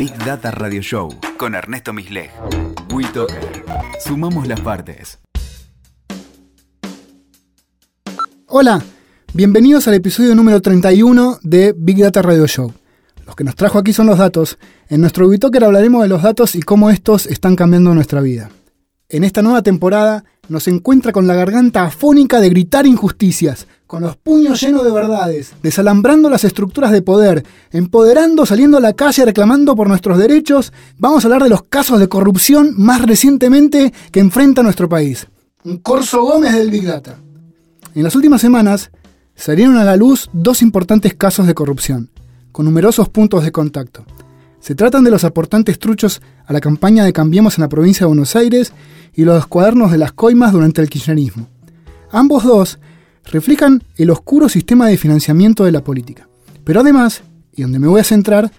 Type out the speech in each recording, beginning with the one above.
Big Data Radio Show con Ernesto Misleg. WeToker. Sumamos las partes. Hola, bienvenidos al episodio número 31 de Big Data Radio Show. Los que nos trajo aquí son los datos. En nuestro WeToker hablaremos de los datos y cómo estos están cambiando nuestra vida. En esta nueva temporada nos encuentra con la garganta afónica de gritar injusticias, con los puños llenos de verdades, desalambrando las estructuras de poder, empoderando, saliendo a la calle reclamando por nuestros derechos, vamos a hablar de los casos de corrupción más recientemente que enfrenta nuestro país. Un Corso Gómez del Big Data. En las últimas semanas salieron a la luz dos importantes casos de corrupción, con numerosos puntos de contacto. Se tratan de los aportantes truchos a la campaña de Cambiemos en la provincia de Buenos Aires y los cuadernos de las coimas durante el kirchnerismo. Ambos dos reflejan el oscuro sistema de financiamiento de la política. Pero además, y donde me voy a centrar,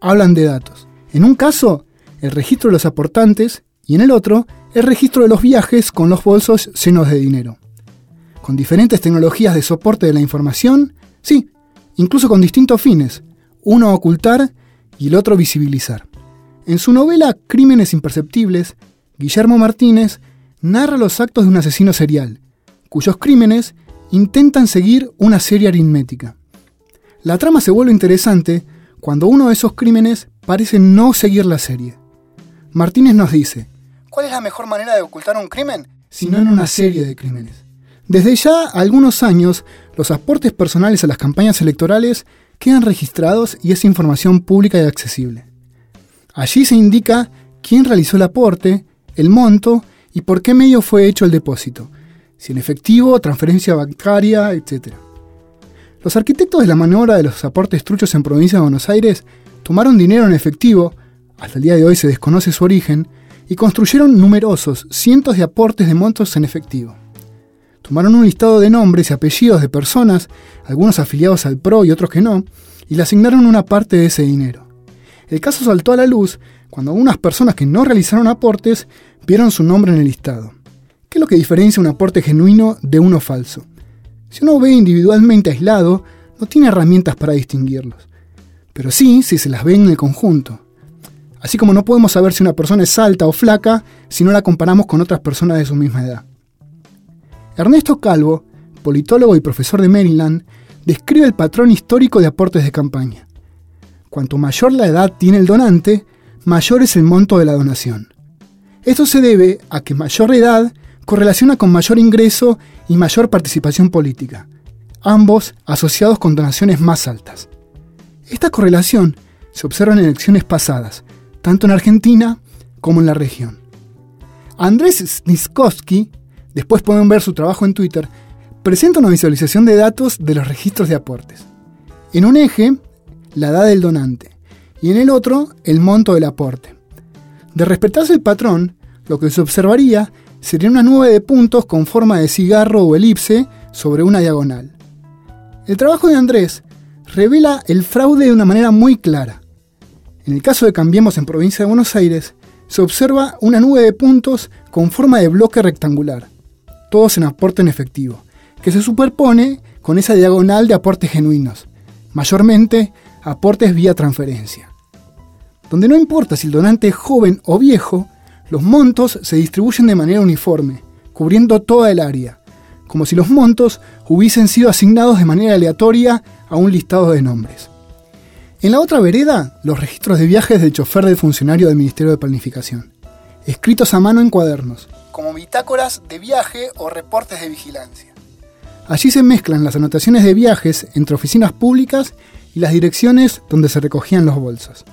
hablan de datos. En un caso, el registro de los aportantes y en el otro, el registro de los viajes con los bolsos llenos de dinero. Con diferentes tecnologías de soporte de la información, sí, incluso con distintos fines, uno ocultar y el otro visibilizar. En su novela Crímenes Imperceptibles, Guillermo Martínez narra los actos de un asesino serial, cuyos crímenes intentan seguir una serie aritmética. La trama se vuelve interesante cuando uno de esos crímenes parece no seguir la serie. Martínez nos dice, ¿cuál es la mejor manera de ocultar un crimen? Si no en una serie de crímenes. Desde ya algunos años, los aportes personales a las campañas electorales quedan registrados y es información pública y accesible. Allí se indica quién realizó el aporte, el monto y por qué medio fue hecho el depósito, si en efectivo, transferencia bancaria, etc. Los arquitectos de la maniobra de los aportes truchos en provincia de Buenos Aires tomaron dinero en efectivo, hasta el día de hoy se desconoce su origen, y construyeron numerosos, cientos de aportes de montos en efectivo. Tomaron un listado de nombres y apellidos de personas, algunos afiliados al PRO y otros que no, y le asignaron una parte de ese dinero. El caso saltó a la luz cuando algunas personas que no realizaron aportes vieron su nombre en el listado. ¿Qué es lo que diferencia un aporte genuino de uno falso? Si uno ve individualmente aislado, no tiene herramientas para distinguirlos. Pero sí si se las ve en el conjunto. Así como no podemos saber si una persona es alta o flaca si no la comparamos con otras personas de su misma edad. Ernesto Calvo, politólogo y profesor de Maryland, describe el patrón histórico de aportes de campaña. Cuanto mayor la edad tiene el donante, mayor es el monto de la donación. Esto se debe a que mayor edad correlaciona con mayor ingreso y mayor participación política, ambos asociados con donaciones más altas. Esta correlación se observa en elecciones pasadas, tanto en Argentina como en la región. Andrés Sniskowski después pueden ver su trabajo en Twitter, presenta una visualización de datos de los registros de aportes. En un eje, la edad del donante, y en el otro, el monto del aporte. De respetarse el patrón, lo que se observaría sería una nube de puntos con forma de cigarro o elipse sobre una diagonal. El trabajo de Andrés revela el fraude de una manera muy clara. En el caso de Cambiemos en Provincia de Buenos Aires, se observa una nube de puntos con forma de bloque rectangular, todos en aporte en efectivo, que se superpone con esa diagonal de aportes genuinos, mayormente aportes vía transferencia. Donde no importa si el donante es joven o viejo, los montos se distribuyen de manera uniforme, cubriendo toda el área, como si los montos hubiesen sido asignados de manera aleatoria a un listado de nombres. En la otra vereda, los registros de viajes del chofer del funcionario del Ministerio de Planificación, escritos a mano en cuadernos, como bitácoras de viaje o reportes de vigilancia. Allí se mezclan las anotaciones de viajes entre oficinas públicas y las direcciones donde se recogían los bolsos,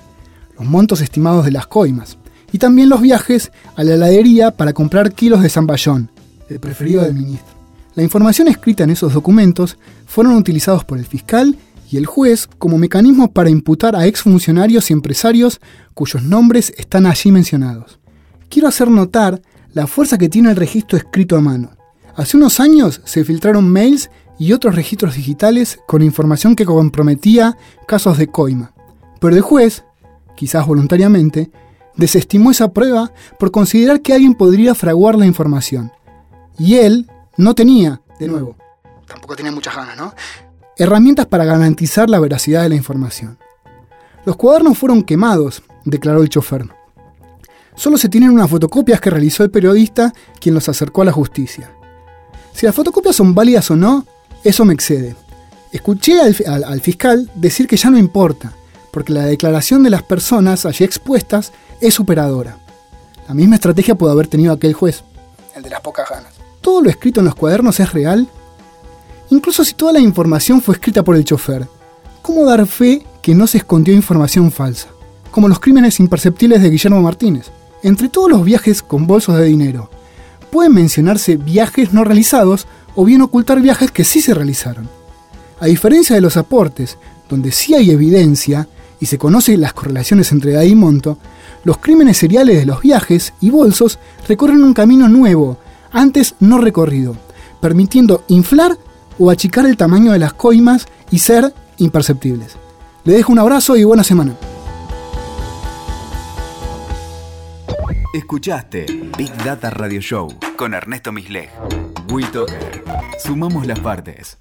los montos estimados de las coimas, y también los viajes a la heladería para comprar kilos de zamballón, el preferido del ministro. La información escrita en esos documentos fueron utilizados por el fiscal y el juez como mecanismos para imputar a exfuncionarios y empresarios cuyos nombres están allí mencionados. Quiero hacer notar la fuerza que tiene el registro escrito a mano. Hace unos años se filtraron mails y otros registros digitales con información que comprometía casos de coima. Pero el juez, quizás voluntariamente, desestimó esa prueba por considerar que alguien podría fraguar la información. Y él no tenía, de nuevo, tampoco tenía muchas ganas, ¿no? Herramientas para garantizar la veracidad de la información. Los cuadernos fueron quemados declaró el chofer. Solo se tienen unas fotocopias que realizó el periodista quien los acercó a la justicia. Si las fotocopias son válidas o no, eso me excede. Escuché al, fiscal decir que ya no importa, porque la declaración de las personas allí expuestas es superadora. La misma estrategia pudo haber tenido aquel juez, el de las pocas ganas. ¿Todo lo escrito en los cuadernos es real? Incluso si toda la información fue escrita por el chofer, ¿cómo dar fe que no se escondió información falsa? Como los crímenes imperceptibles de Guillermo Martínez. Entre todos los viajes con bolsos de dinero, pueden mencionarse viajes no realizados o bien ocultar viajes que sí se realizaron. A diferencia de los aportes, donde sí hay evidencia y se conocen las correlaciones entre edad y monto, los crímenes seriales de los viajes y bolsos recorren un camino nuevo, antes no recorrido, permitiendo inflar o achicar el tamaño de las coimas y ser imperceptibles. Le dejo un abrazo y buena semana. Escuchaste Big Data Radio Show con Ernesto Misleg. Sumamos las partes.